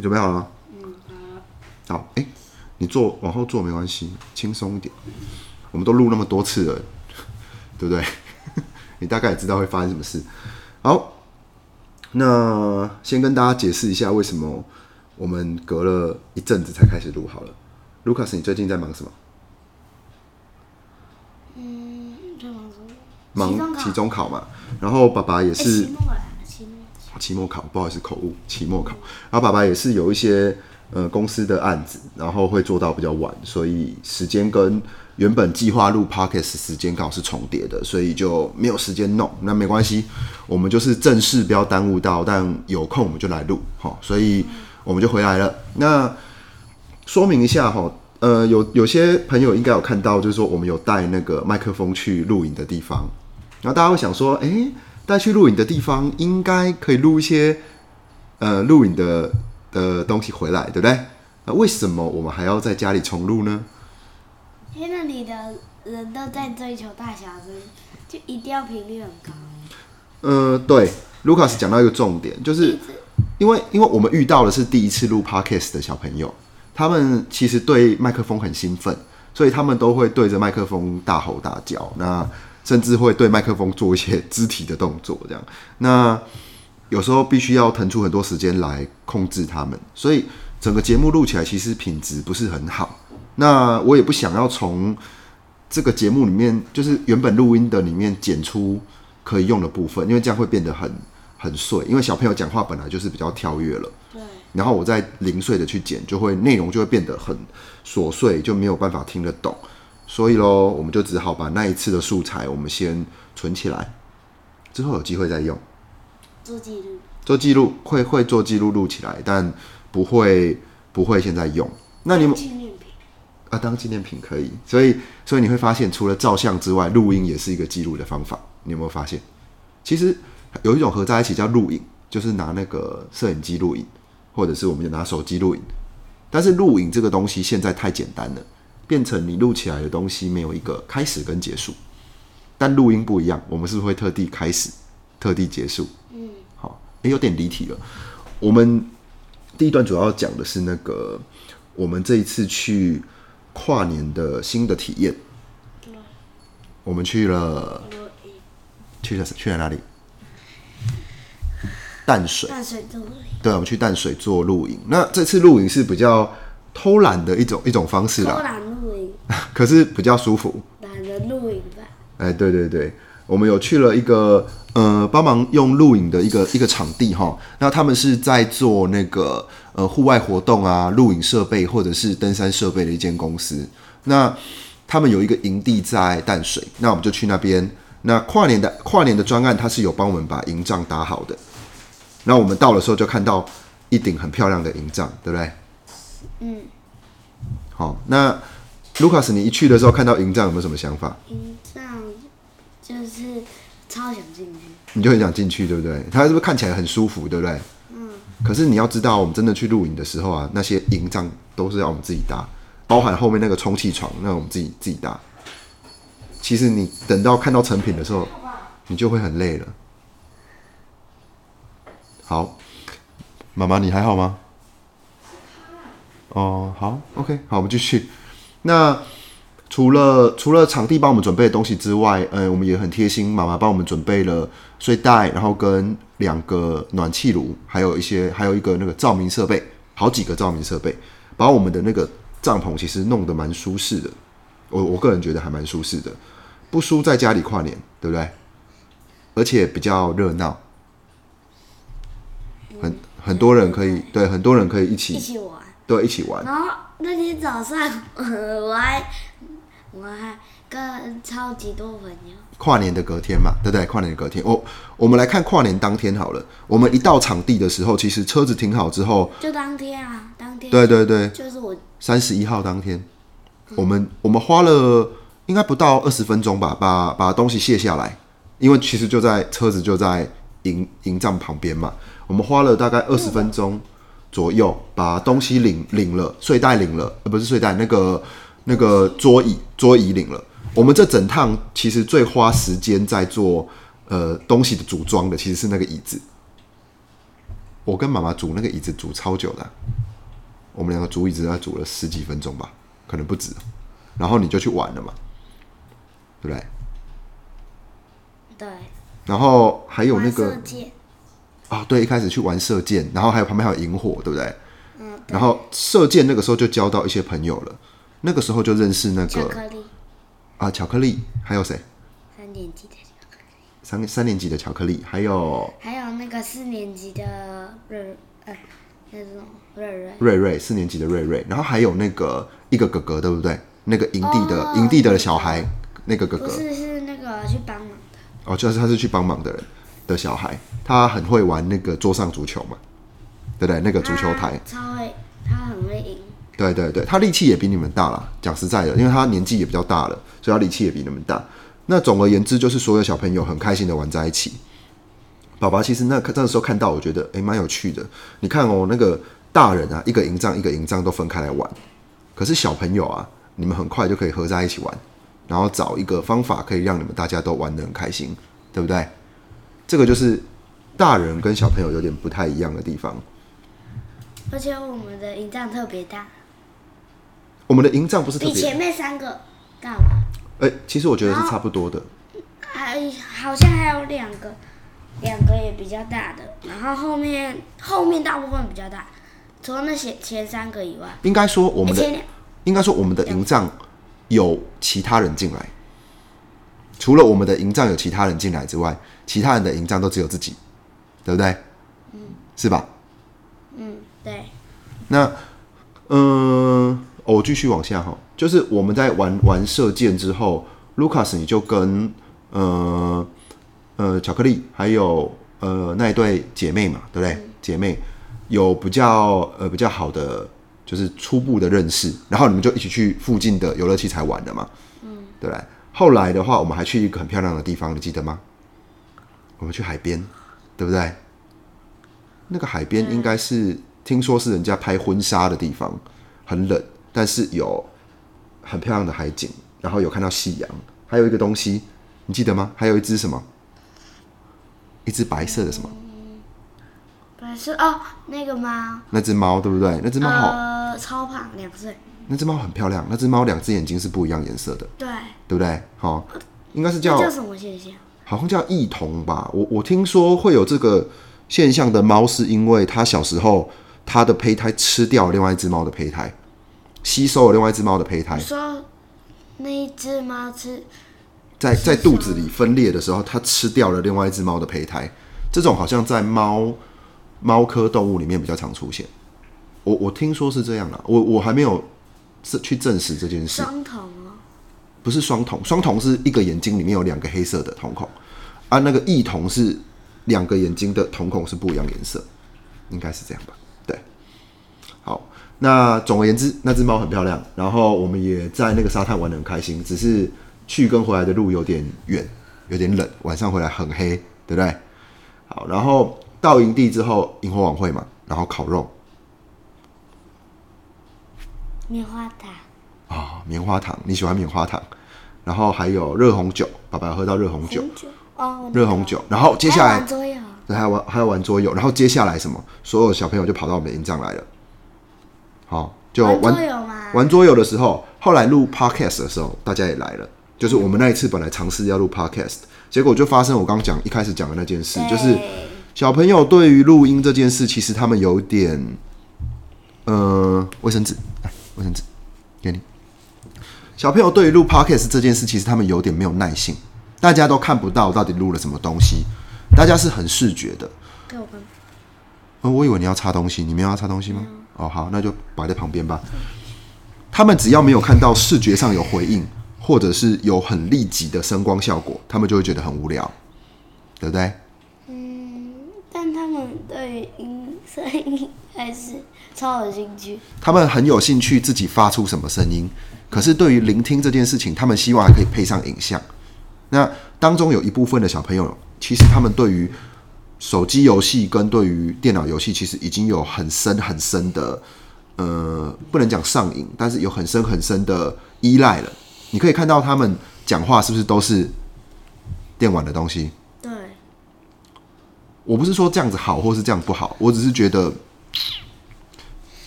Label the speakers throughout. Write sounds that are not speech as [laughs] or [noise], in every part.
Speaker 1: 你准备好了吗？
Speaker 2: 嗯，好，
Speaker 1: 好，哎、你坐往后坐没关系，轻松一点。我们都录那么多次了，对不对？[laughs] 你大概也知道会发生什么事。好，那先跟大家解释一下为什么我们隔了一阵子才开始录好了。卢卡斯，你最近在忙什么？
Speaker 2: 嗯，这忙什么？
Speaker 1: 忙期
Speaker 2: 期
Speaker 1: 中考嘛。然后爸爸也
Speaker 2: 哎
Speaker 1: 是
Speaker 2: 期末。
Speaker 1: 考，不好意思口误，期末考。然后爸爸也是有一些呃公司的案子，然后会做到比较晚，所以时间跟原本计划录 podcast 时间刚好是重叠的，所以就没有时间弄。那没关系，我们就是正式不要耽误到，但有空我们就来录，好，所以我们就回来了。那说明一下哈，呃，有有些朋友应该有看到，就是说我们有带那个麦克风去录影的地方，然后大家会想说，诶，带去录影的地方应该可以录一些呃录影的的东西回来，对不对？那为什么我们还要在家里重录呢？
Speaker 2: 因为那里的人都在追求大小声，就一定要频率很高。
Speaker 1: 呃，对，卢卡斯讲到一个重点，就是因为因为我们遇到的是第一次录 podcast 的小朋友，他们其实对麦克风很兴奋，所以他们都会对着麦克风大吼大叫，那甚至会对麦克风做一些肢体的动作，这样。那有时候必须要腾出很多时间来控制他们，所以整个节目录起来其实品质不是很好。那我也不想要从这个节目里面，就是原本录音的里面剪出可以用的部分，因为这样会变得很很碎。因为小朋友讲话本来就是比较跳跃了，
Speaker 2: 对，
Speaker 1: 然后我再零碎的去剪，就会内容就会变得很琐碎，就没有办法听得懂。所以咯，我们就只好把那一次的素材我们先存起来，之后有机会再用。
Speaker 2: 做记录。
Speaker 1: 做记录会会做记录录起来，但不会不会现在用。那你们
Speaker 2: 纪念品？
Speaker 1: 啊，当纪念品可以，所以所以你会发现，除了照相之外，录音也是一个记录的方法。你有没有发现？其实有一种合在一起叫录影，就是拿那个摄影机录影，或者是我们就拿手机录影。但是录影这个东西现在太简单了，变成你录起来的东西没有一个开始跟结束。但录音不一样，我们是会特地开始，特地结束？
Speaker 2: 嗯，
Speaker 1: 好，诶，有点离题了。我们第一段主要讲的是那个我们这一次去跨年的新的体验。
Speaker 2: 对。
Speaker 1: 我们去了去了去了哪里？淡水，
Speaker 2: 淡水这里。
Speaker 1: 对，我们去淡水做露营。那这次露营是比较偷懒的一种一种方式
Speaker 2: 偷
Speaker 1: 啦，
Speaker 2: 懒露营，[laughs]
Speaker 1: 可是比较舒服。
Speaker 2: 懒得露营吧？
Speaker 1: 哎，对对对，我们有去了一个呃帮忙用露营的一个一个场地哈。那他们是在做那个呃户外活动啊、露营设备或者是登山设备的一间公司。那他们有一个营地在淡水，那我们就去那边。那跨年的跨年的专案，它是有帮我们把营帐搭好的。那我们到的时候就看到一顶很漂亮的营帐，对不对？
Speaker 2: 嗯，
Speaker 1: 好，那卢卡斯，你一去的时候看到营帐有没有什么想法？
Speaker 2: 营帐就是超想进去。
Speaker 1: 你就很想进去，对不对？它是不是看起来很舒服，对不对？
Speaker 2: 嗯，
Speaker 1: 可是你要知道，我们真的去露营的时候啊，那些营帐都是要我们自己搭，包含后面那个充气床，那我们自己自己搭。其实你等到看到成品的时候，你就会很累了。好，妈妈你还好吗？哦，好，OK，好，我们继续。那除了除了场地帮我们准备的东西之外，嗯，我们也很贴心，妈妈帮我们准备了睡袋，然后跟两个暖气炉，还有一些还有一个那个照明设备，好几个照明设备，把我们的那个帐篷其实弄得蛮舒适的。我我个人觉得还蛮舒适的，不输在家里跨年，对不对？而且比较热闹，很很多人可以对很多人可以一
Speaker 2: 一
Speaker 1: 起
Speaker 2: 起玩。
Speaker 1: 对一起玩。
Speaker 2: 然后那天早上，呃 [laughs] 我还我还跟超级多朋友，
Speaker 1: 跨年的隔天嘛，对不对？跨年的隔天，我我们来看跨年当天好了。我们一到场地的时候，其实车子停好之后，
Speaker 2: 就当天啊，当天。
Speaker 1: 对对对，
Speaker 2: 就是我。
Speaker 1: 三十一号当天，我们我们花了应该不到二十分钟吧，把把东西卸下来，因为其实就在车子就在营营帐旁边嘛，我们花了大概二十分钟左右把东西领领了，睡袋领了，呃不是睡袋，那个那个桌椅桌椅领了。我们这整趟其实最花时间在做呃东西的组装的，其实是那个椅子。我跟妈妈煮那个椅子煮超久的啊、我们两个煮椅子要煮了十几分钟吧，可能不止。然后你就去玩了嘛，对不对？
Speaker 2: 对，
Speaker 1: 然后还有那个啊、对，一开始去玩射箭，然后还有旁边还有萤火，对不对？
Speaker 2: 嗯，对
Speaker 1: 然后射箭那个时候就交到一些朋友了，那个时候就认识那个
Speaker 2: 巧克力，
Speaker 1: 啊巧克力，还有谁？
Speaker 2: 三年级的巧克力，
Speaker 1: 三三年级的巧克力，还有
Speaker 2: 还有那个四年级的瑞，呃，那种瑞瑞，
Speaker 1: 瑞瑞，四年级的瑞瑞，然后还有那个一个哥哥，对不对？那个营地的、
Speaker 2: 哦
Speaker 1: 营地的小孩，那个哥哥
Speaker 2: 不是是那个去帮忙的，
Speaker 1: 哦，就是他是去帮忙的人的小孩，他很会玩那个桌上足球嘛，对不对？那个足球台，
Speaker 2: 他超会，他很会赢，
Speaker 1: 对对对，他力气也比你们大啦。讲实在的，因为他年纪也比较大了，所以他力气也比你们大。那总而言之，就是所有小朋友很开心的玩在一起。爸爸其实那那时候看到，我觉得诶蛮有趣的。你看哦，那个大人啊，一个营帐一个营帐都分开来玩，可是小朋友啊，你们很快就可以合在一起玩，然后找一个方法可以让你们大家都玩得很开心，对不对？这个就是大人跟小朋友有点不太一样的地方。
Speaker 2: 而且我们的营帐特别大，
Speaker 1: 我们的营帐不是特，
Speaker 2: 比前面三个大吗？
Speaker 1: 哎、其实我觉得是差不多的。
Speaker 2: 还好像还有两个，两个也比较大的，然后后面后面大部分比较大，除了那些前三个以外，
Speaker 1: 应该说我们的
Speaker 2: 前两
Speaker 1: 应该说我们的营帐有其他人进来，除了我们的营帐有其他人进来之外，其他人的营帐都只有自己，对不对？是吧？
Speaker 2: 嗯，对，
Speaker 1: 那，嗯、哦我继续往下哈，就是我们在玩玩射箭之后，Lucas 你就跟呃呃巧克力还有呃那一对姐妹嘛，对不对？姐妹有比较呃比较好的就是初步的认识，然后你们就一起去附近的游乐器材玩的嘛，嗯，对不对？后来的话，我们还去一个很漂亮的地方，你记得吗？我们去海边，对不对？那个海边应该是、听说是人家拍婚纱的地方，很冷，但是有很漂亮的海景，然后有看到夕阳，还有一个东西，你记得吗？还有一只什么？一只白色的什么？
Speaker 2: 白色哦，那个猫，
Speaker 1: 那只猫对不对？那只猫好，
Speaker 2: 呃，超胖，两岁，
Speaker 1: 那只猫很漂亮，那只猫两只眼睛是不一样颜色的，
Speaker 2: 对，
Speaker 1: 对不对？好、应该是叫
Speaker 2: 叫什么现象？
Speaker 1: 好像叫异瞳吧。我我听说会有这个现象的猫，是因为它小时候它的胚胎吃掉另外一只猫的胚胎，吸收了另外一只猫的胚胎
Speaker 2: 你，说那一只猫吃，
Speaker 1: 在在肚子里分裂的时候，它吃掉了另外一只猫的胚胎。这种好像在猫猫科动物里面比较常出现。我我听说是这样啦，我我还没有是去证实这件事。
Speaker 2: 双瞳哦，
Speaker 1: 不是双瞳，双瞳是一个眼睛里面有两个黑色的瞳孔，啊，那个异瞳是两个眼睛的瞳孔是不一样颜色，应该是这样吧？对，好，那总而言之，那只猫很漂亮，然后我们也在那个沙滩玩的很开心，只是去跟回来的路有点远，有点冷，晚上回来很黑，对不对？好，然后到营地之后，萤火晚会嘛，然后烤肉
Speaker 2: 棉花糖，
Speaker 1: 哦、棉花糖，你喜欢棉花糖，然后还有热红酒，爸爸喝到热红酒。
Speaker 2: 红酒？哦，
Speaker 1: 热红酒，然后接下来
Speaker 2: 玩桌游，
Speaker 1: 对还要玩还要玩桌游，然后接下来什么？所有小朋友就跑到我们的营帐来了，好，就
Speaker 2: 玩
Speaker 1: 玩
Speaker 2: 桌游吗？
Speaker 1: 玩桌游的时候，后来录 podcast 的时候，大家也来了。就是我们那一次本来尝试要录 podcast，结果就发生我刚刚讲一开始讲的那件事，就是小朋友对于录音这件事，其实他们有点，呃，卫生纸，来，卫生纸，给你。小朋友对于录 podcast 这件事，其实他们有点没有耐性，大家都看不到到底录了什么东西，大家是很视觉的。
Speaker 2: 给我看，
Speaker 1: 呃，我以为你要擦东西，你没有要擦东西吗？哦，好，那就摆在旁边吧。他们只要没有看到视觉上有回应，或者是有很立即的声光效果，他们就会觉得很无聊，对不对？
Speaker 2: 嗯，但他们对音声音还是超有兴趣。
Speaker 1: 他们很有兴趣自己发出什么声音，可是对于聆听这件事情，他们希望还可以配上影像。那当中有一部分的小朋友，其实他们对于手机游戏跟对于电脑游戏，其实已经有很深很深的，呃，不能讲上瘾，但是有很深很深的依赖了。你可以看到他们讲话是不是都是电玩的东西？
Speaker 2: 对，
Speaker 1: 我不是说这样子好，或是这样不好，我只是觉得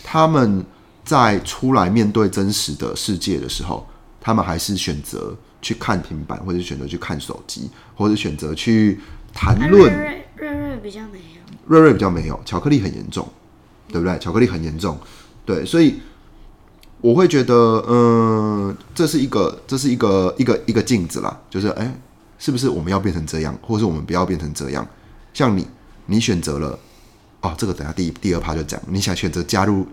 Speaker 1: 他们在出来面对真实的世界的时候，他们还是选择去看平板，或者选择去看手机，或者选择去谈论。
Speaker 2: 瑞瑞比较没有，
Speaker 1: 瑞瑞比较没有，巧克力很严重，对不对？巧克力很严重，对，所以我会觉得，嗯、这是一个，这是一个一个一个镜子啦，就是哎、是不是我们要变成这样，或是我们不要变成这样？像你，你选择了，哦，这个等下第一第二趴就讲，你想选择加入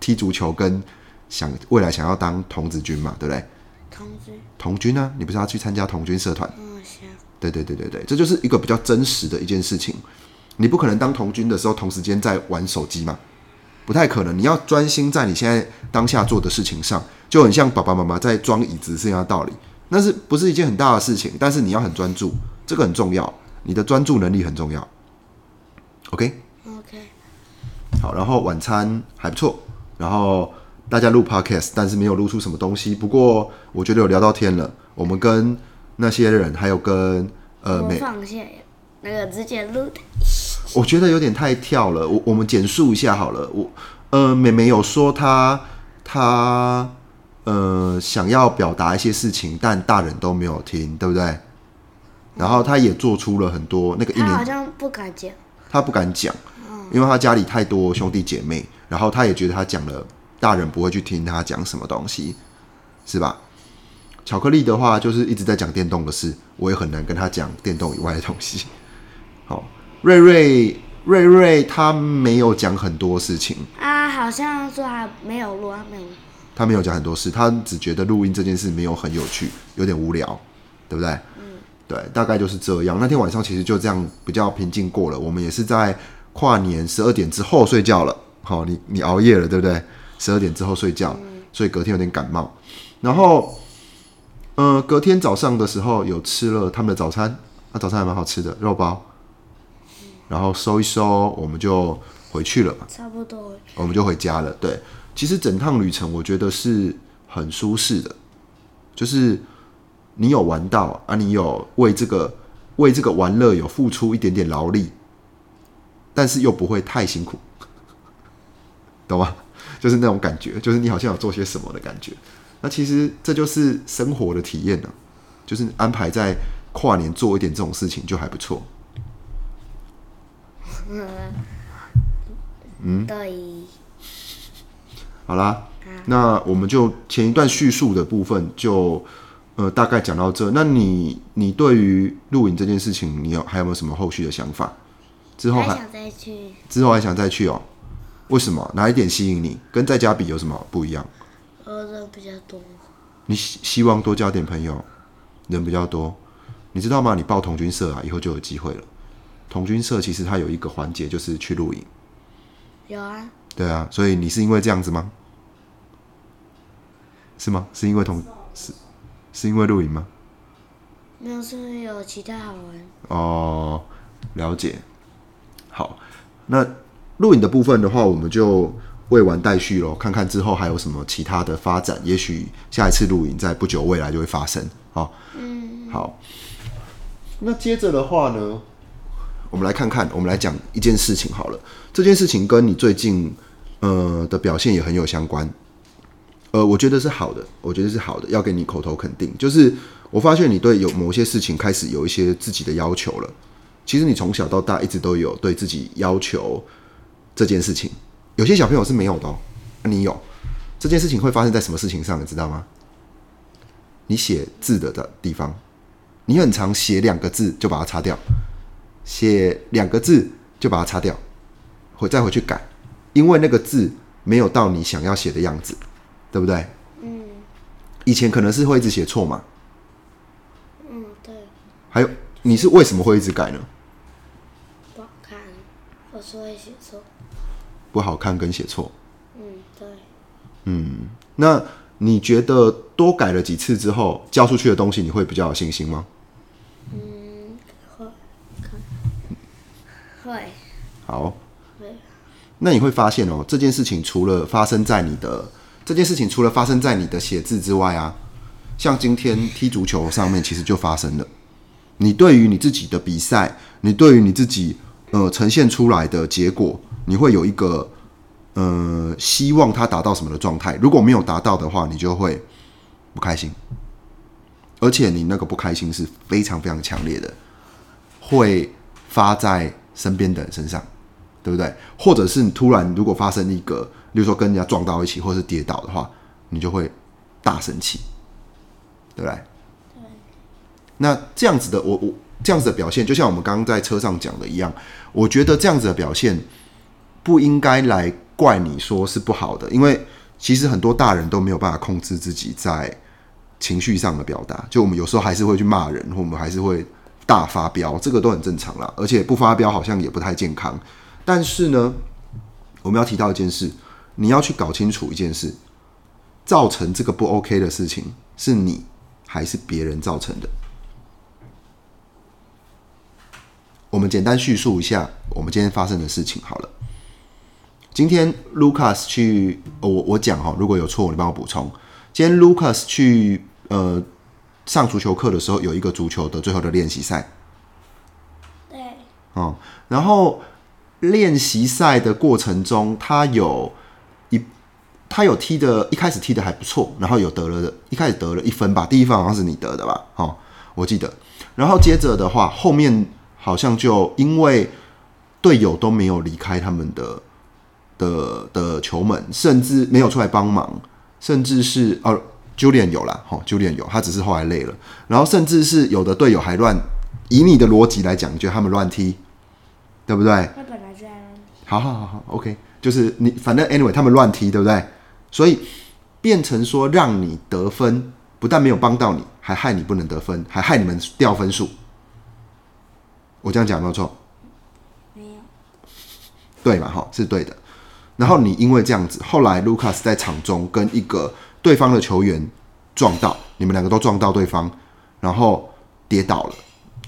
Speaker 1: 踢足球，跟想未来想要当童子军嘛，对不对？
Speaker 2: 童军，
Speaker 1: 童军呢、你不是要去参加童军社团？
Speaker 2: 嗯，行，
Speaker 1: 对对对对对，这就是一个比较真实的一件事情。你不可能当童军的时候同时间在玩手机嘛，不太可能。你要专心在你现在当下做的事情上，就很像爸爸妈妈在装椅子是一样的道理。那是不是一件很大的事情？但是你要很专注，这个很重要，你的专注能力很重要。OK，
Speaker 2: OK，
Speaker 1: 好，然后晚餐还不错，然后大家录 podcast，但是没有录出什么东西。不过我觉得有聊到天了，我们跟那些人还有跟呃
Speaker 2: 我
Speaker 1: 美
Speaker 2: 放下那个直接录的，
Speaker 1: 我觉得有点太跳了，我我们简述一下好了。我呃，美美有说她她呃想要表达一些事情，但大人都没有听，对不对？然后她也做出了很多那个一年，
Speaker 2: 他好像不敢讲，
Speaker 1: 她不敢讲，因为他家里太多兄弟姐妹，然后他也觉得他讲了，大人不会去听他讲什么东西，是吧？巧克力的话，就是一直在讲电动的事，我也很难跟他讲电动以外的东西。好，瑞瑞瑞瑞他没有讲很多事情，
Speaker 2: 啊，好像说还没有录他，没有，
Speaker 1: 他没有讲很多事，他只觉得录音这件事没有很有趣，有点无聊，对不对？嗯，对，大概就是这样。那天晚上其实就这样比较平静过了，我们也是在跨年十二点之后睡觉了。好，你你熬夜了，对不对？十二点之后睡觉，所以隔天有点感冒。然后，呃，隔天早上的时候有吃了他们的早餐，那、早餐还蛮好吃的，肉包。然后收一收，我们就回去了嘛。
Speaker 2: 差不多，
Speaker 1: 我们就回家了。对，其实整趟旅程我觉得是很舒适的，就是你有玩到啊，你有为这个为这个玩乐有付出一点点劳力，但是又不会太辛苦，[laughs] 懂吗？就是那种感觉，就是你好像有做些什么的感觉。那其实这就是生活的体验呢、就是安排在跨年做一点这种事情就还不错。
Speaker 2: 嗯，对，
Speaker 1: 好啦，那我们就前一段叙述的部分就呃大概讲到这。那你你对于录影这件事情，你有还有没有什么后续的想法？之后还
Speaker 2: 还想再去，
Speaker 1: 之后还想再去哦？为什么？哪一点吸引你？跟在家比有什么不一样？
Speaker 2: 呃，人比较多，
Speaker 1: 你希希望多交点朋友，人比较多。你知道吗？你报同军社啊，以后就有机会了。同军社其实它有一个环节就是去露营，
Speaker 2: 有啊，
Speaker 1: 对啊，所以你是因为这样子吗？是吗？是因为同是是因为露营吗？
Speaker 2: 没有是不是有其他好玩？
Speaker 1: 哦，了解。好，那录影的部分的话，我们就未完待续喽，看看之后还有什么其他的发展。也许下一次录影在不久未来就会发生。好，嗯，好。那接着的话呢，我们来看看，我们来讲一件事情好了。这件事情跟你最近呃的表现也很有相关。呃，我觉得是好的，我觉得是好的，要给你口头肯定。就是我发现你对有某些事情开始有一些自己的要求了。其实你从小到大一直都有对自己要求这件事情，有些小朋友是没有的哦，你有这件事情会发生在什么事情上，你知道吗？你写字的的地方，你很常写两个字就把它擦掉，写两个字就把它擦掉，回再回去改，因为那个字没有到你想要写的样子，对不对？
Speaker 2: 嗯
Speaker 1: 以前可能是会一直写错嘛，
Speaker 2: 嗯，对，
Speaker 1: 还有你是为什么会一直改呢？
Speaker 2: 不好看，我是会写错，
Speaker 1: 不好看跟写错。
Speaker 2: 嗯，对，嗯
Speaker 1: 那你觉得多改了几次之后，交出去的东西你会比较有信心吗？
Speaker 2: 嗯会看，会
Speaker 1: 好，
Speaker 2: 会，
Speaker 1: 那你会发现哦，这件事情除了发生在你的这件事情除了发生在你的写字之外啊，像今天踢足球上面其实就发生了。你对于你自己的比赛，你对于你自己呃呈现出来的结果，你会有一个呃希望它达到什么的状态。如果没有达到的话，你就会不开心，而且你那个不开心是非常非常强烈的，会发在身边的人身上，对不对？或者是你突然如果发生一个，比如说跟人家撞到一起，或是跌倒的话，你就会大生气，对不对？那这样子的，我我这样子的表现，就像我们刚刚在车上讲的一样，我觉得这样子的表现不应该来怪你说是不好的，因为其实很多大人都没有办法控制自己在情绪上的表达，就我们有时候还是会去骂人，或我们还是会大发飙，这个都很正常啦，而且不发飙好像也不太健康。但是呢，我们要提到一件事，你要去搞清楚一件事，造成这个不 OK 的事情是你还是别人造成的。我们简单叙述一下我们今天发生的事情好了。今天 Lucas 去，哦我我讲哈，如果有错你帮我补充。今天 Lucas 去呃上足球课的时候，有一个足球的最后的练习赛
Speaker 2: 对，
Speaker 1: 哦，然后练习赛的过程中，他有一他有踢的，一开始踢的还不错，然后有得了，一开始得了一分吧，第一分好像是你得的吧？哦，我记得。然后接着的话，后面好像就因为队友都没有离开他们的的的球门，甚至没有出来帮忙，甚至是哦，Julian 有啦，哈、Julian 有，他只是后来累了。然后甚至是有的队友还乱，以你的逻辑来讲，你觉得他们乱踢，对不对？
Speaker 2: 他本来就在那里。
Speaker 1: 好好好好，OK，就是你反正 anyway 他们乱踢，对不对？所以变成说让你得分，不但没有帮到你，还害你不能得分，还害你们掉分数。我这样讲有没有错？
Speaker 2: 没有，
Speaker 1: 对嘛？哈，是对的。然后你因为这样子，后来卢卡斯在场中跟一个对方的球员撞到，你们两个都撞到对方，然后跌倒了，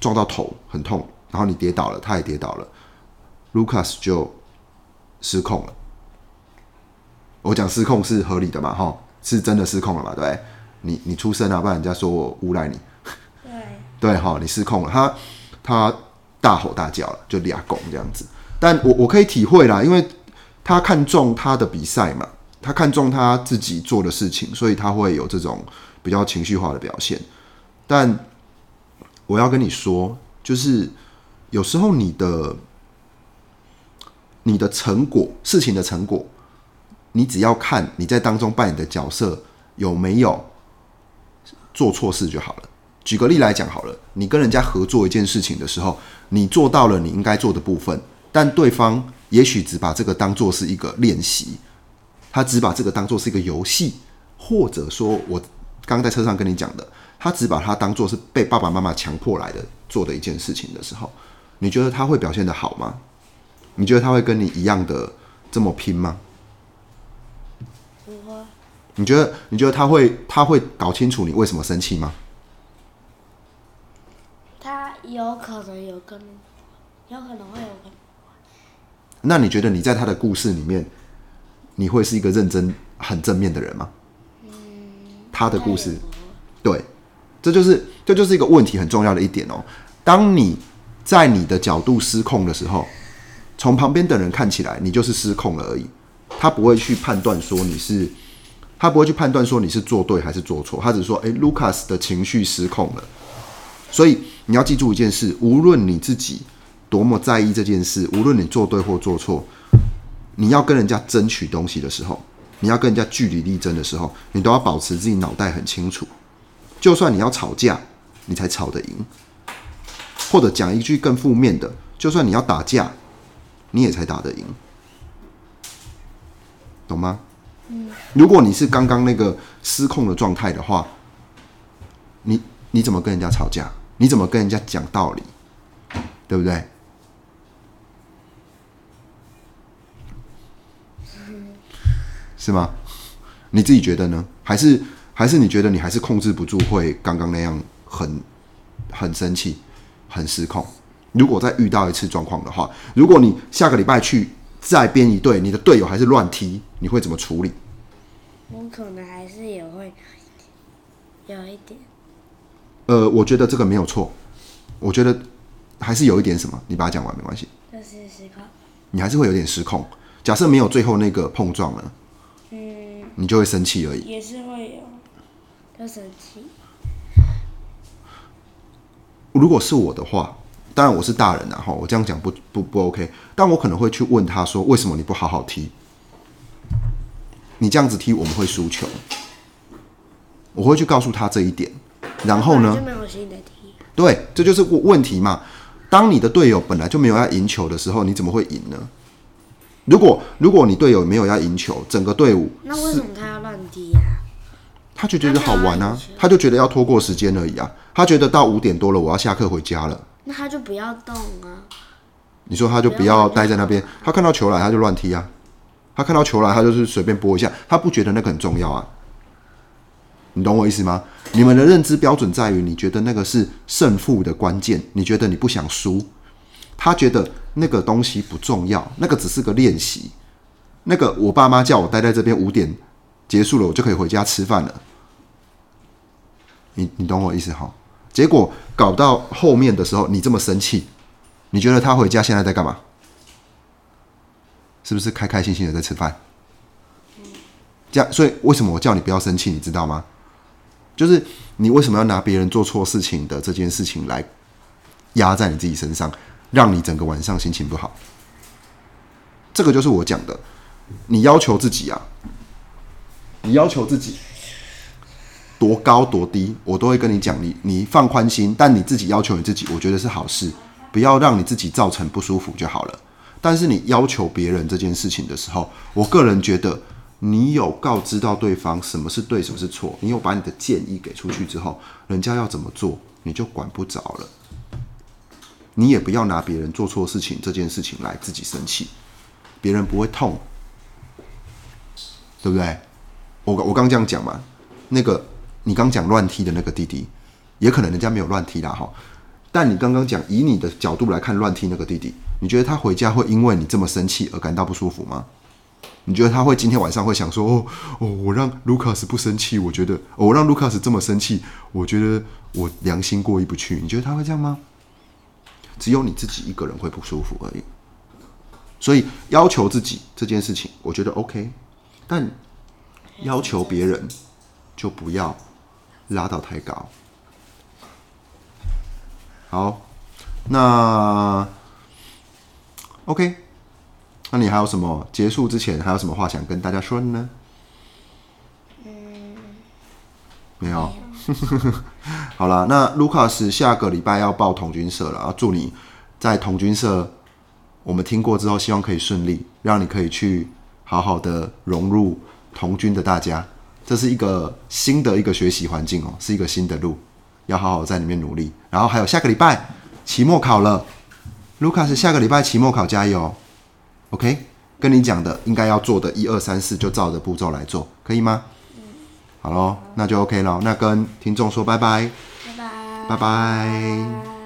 Speaker 1: 撞到头很痛，然后你跌倒了，他也跌倒了卢卡斯就失控了。我讲失控是合理的嘛？哈，是真的失控了嘛？对不对？你你出声啊，不然人家说我诬赖你。
Speaker 2: 对，
Speaker 1: 对哈，你失控了，他他大吼大叫了，就俩拱这样子。但我我可以体会啦，因为他看中他的比赛嘛，他看中他自己做的事情，所以他会有这种比较情绪化的表现。但我要跟你说，就是有时候你的你的成果，事情的成果，你只要看你在当中扮演的角色有没有做错事就好了。举个例来讲好了，你跟人家合作一件事情的时候，你做到了你应该做的部分，但对方也许只把这个当做是一个练习，他只把这个当做是一个游戏，或者说我刚刚在车上跟你讲的，他只把它当做是被爸爸妈妈强迫来的做的一件事情的时候，你觉得他会表现的好吗？你觉得他会跟你一样的这么拼吗？
Speaker 2: 不会，
Speaker 1: 你觉得你觉得他会他会搞清楚你为什么生气吗？
Speaker 2: 他有可能有跟，有可能会有跟，
Speaker 1: 那你觉得你在他的故事里面，你会是一个认真、很正面的人吗？嗯他的故事，对，这就是这就是一个问题很重要的一点哦。当你在你的角度失控的时候，从旁边的人看起来你就是失控了而已，他不会去判断说你是，他不会去判断说你是做对还是做错，他只是说，诶 l u c a s 的情绪失控了。所以你要记住一件事，无论你自己多么在意这件事，无论你做对或做错，你要跟人家争取东西的时候，你要跟人家据理力争的时候，你都要保持自己脑袋很清楚。就算你要吵架，你才吵得赢；或者讲一句更负面的，就算你要打架，你也才打得赢，懂吗？如果你是刚刚那个失控的状态的话，你你怎么跟人家吵架？你怎么跟人家讲道理？对不对？是吗？你自己觉得呢？还是还是你觉得你还是控制不住，会刚刚那样很很生气、很失控？如果再遇到一次状况的话，如果你下个礼拜去再编一队，你的队友还是乱踢，你会怎么处理？
Speaker 2: 我可能还是也会有一点，
Speaker 1: 呃，我觉得这个没有错，我觉得还是有一点什么，你把它讲完没关系。
Speaker 2: 就是是失控。
Speaker 1: 你还是会有点失控。假设没有最后那个碰撞了，
Speaker 2: 嗯，
Speaker 1: 你就会生气而已。
Speaker 2: 也是会有，就生气。
Speaker 1: 如果是我的话，当然我是大人啊，哈，我这样讲不不不 OK，但我可能会去问他说，为什么你不好好踢？你这样子踢我们会输球，我会去告诉他这一点，然后呢
Speaker 2: 就，没有新的题。
Speaker 1: 对，这就是问问题嘛。当你的队友本来就没有要赢球的时候，你怎么会赢呢？如果如果你队友没有要赢球，整个队伍
Speaker 2: 那为什么他要乱踢啊？
Speaker 1: 他就觉得好玩啊他就觉得要拖过时间而已啊。他觉得到五点多了，我要下课回家了。
Speaker 2: 那他就不要动啊。
Speaker 1: 你说他就不要待在那边，他看到球来他就乱踢啊，他看到球来他就是随便拨一下，他不觉得那个很重要啊。你懂我意思吗？你们的认知标准在于你觉得那个是胜负的关键，你觉得你不想输，他觉得那个东西不重要，那个只是个练习。那个我爸妈叫我待在这边五点结束了，我就可以回家吃饭了。你你懂我意思哈？结果搞到后面的时候，你这么生气，你觉得他回家现在在干嘛？是不是开开心心的在吃饭？这样，所以为什么我叫你不要生气，你知道吗？就是你为什么要拿别人做错事情的这件事情来压在你自己身上，让你整个晚上心情不好？这个就是我讲的，你要求自己啊，你要求自己多高多低，我都会跟你讲，你你放宽心，但你自己要求你自己，我觉得是好事，不要让你自己造成不舒服就好了。但是你要求别人这件事情的时候，我个人觉得，你有告知到对方什么是对，什么是错，你有把你的建议给出去之后，人家要怎么做，你就管不着了。你也不要拿别人做错事情这件事情来自己生气，别人不会痛，对不对？我我刚这样讲嘛，那个你刚讲乱踢的那个弟弟，也可能人家没有乱踢啦哈。但你刚刚讲以你的角度来看乱踢那个弟弟，你觉得他回家会因为你这么生气而感到不舒服吗？你觉得他会今天晚上会想说哦哦，我让卢卡斯不生气，我觉得、哦我让卢卡斯这么生气，我觉得我良心过意不去。你觉得他会这样吗？只有你自己一个人会不舒服而已。所以要求自己这件事情，我觉得 OK，但要求别人就不要拉到太高。好，那 OK，那你还有什么结束之前还有什么话想跟大家说的呢？没有。[laughs] 好了，那卢卡斯下个礼拜要报童军社了，啊，祝你在童军社我们听过之后，希望可以顺利，让你可以去好好的融入童军的大家。这是一个新的一个学习环境哦，是一个新的路，要好好在里面努力。然后还有下个礼拜期末考了，卢卡斯下个礼拜期末考加油，OK？跟你讲的应该要做的一二三四，就照着步骤来做，可以吗？好喽，那就 OK 了。那跟听众说拜拜，
Speaker 2: 拜拜。
Speaker 1: 拜拜。